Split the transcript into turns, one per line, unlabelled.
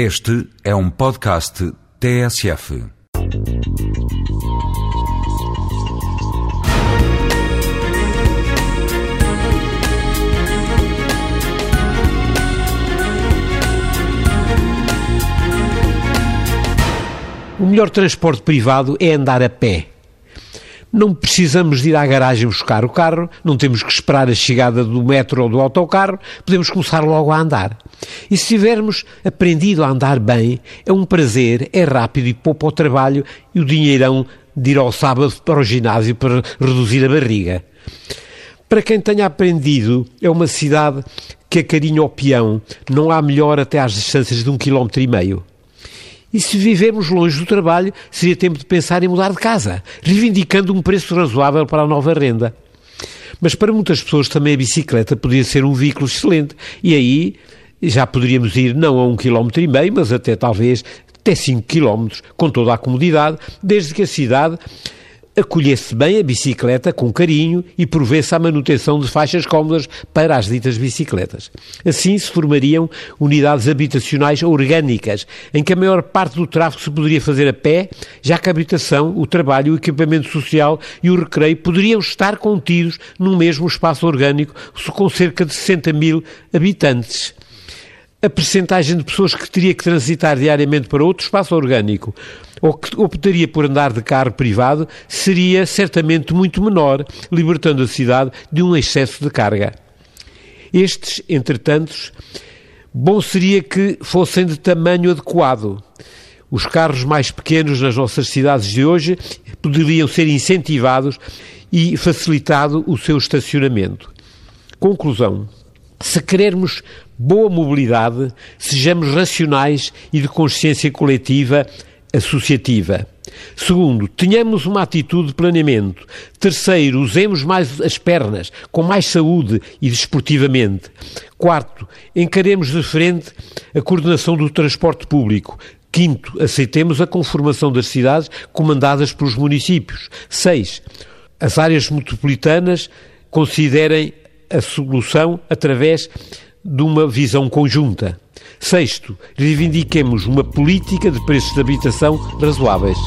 Este é um podcast TSF.
O melhor transporte privado é andar a pé. Não precisamos de ir à garagem buscar o carro, não temos que esperar a chegada do metro ou do autocarro, podemos começar logo a andar. E se tivermos aprendido a andar bem, é um prazer, é rápido e poupa o trabalho e o dinheirão de ir ao sábado para o ginásio para reduzir a barriga. Para quem tenha aprendido, é uma cidade que acarinha o peão, não há melhor até às distâncias de um quilómetro e meio. E se vivermos longe do trabalho, seria tempo de pensar em mudar de casa, reivindicando um preço razoável para a nova renda. Mas para muitas pessoas também a bicicleta podia ser um veículo excelente. E aí já poderíamos ir não a um quilómetro e meio, mas até talvez até 5 quilómetros, com toda a comodidade, desde que a cidade acolhesse bem a bicicleta com carinho e provesse a manutenção de faixas cómodas para as ditas bicicletas. Assim se formariam unidades habitacionais orgânicas, em que a maior parte do tráfego se poderia fazer a pé, já que a habitação, o trabalho, o equipamento social e o recreio poderiam estar contidos num mesmo espaço orgânico com cerca de 60 mil habitantes a percentagem de pessoas que teria que transitar diariamente para outro espaço orgânico ou que optaria por andar de carro privado seria certamente muito menor, libertando a cidade de um excesso de carga. Estes, entretanto, bom seria que fossem de tamanho adequado. Os carros mais pequenos nas nossas cidades de hoje poderiam ser incentivados e facilitado o seu estacionamento. Conclusão. Se querermos boa mobilidade, sejamos racionais e de consciência coletiva associativa. Segundo, tenhamos uma atitude de planeamento. Terceiro, usemos mais as pernas, com mais saúde e desportivamente. Quarto, encaremos de frente a coordenação do transporte público. Quinto, aceitemos a conformação das cidades comandadas pelos municípios. Seis, as áreas metropolitanas considerem a solução através de uma visão conjunta. Sexto, reivindiquemos uma política de preços de habitação razoáveis.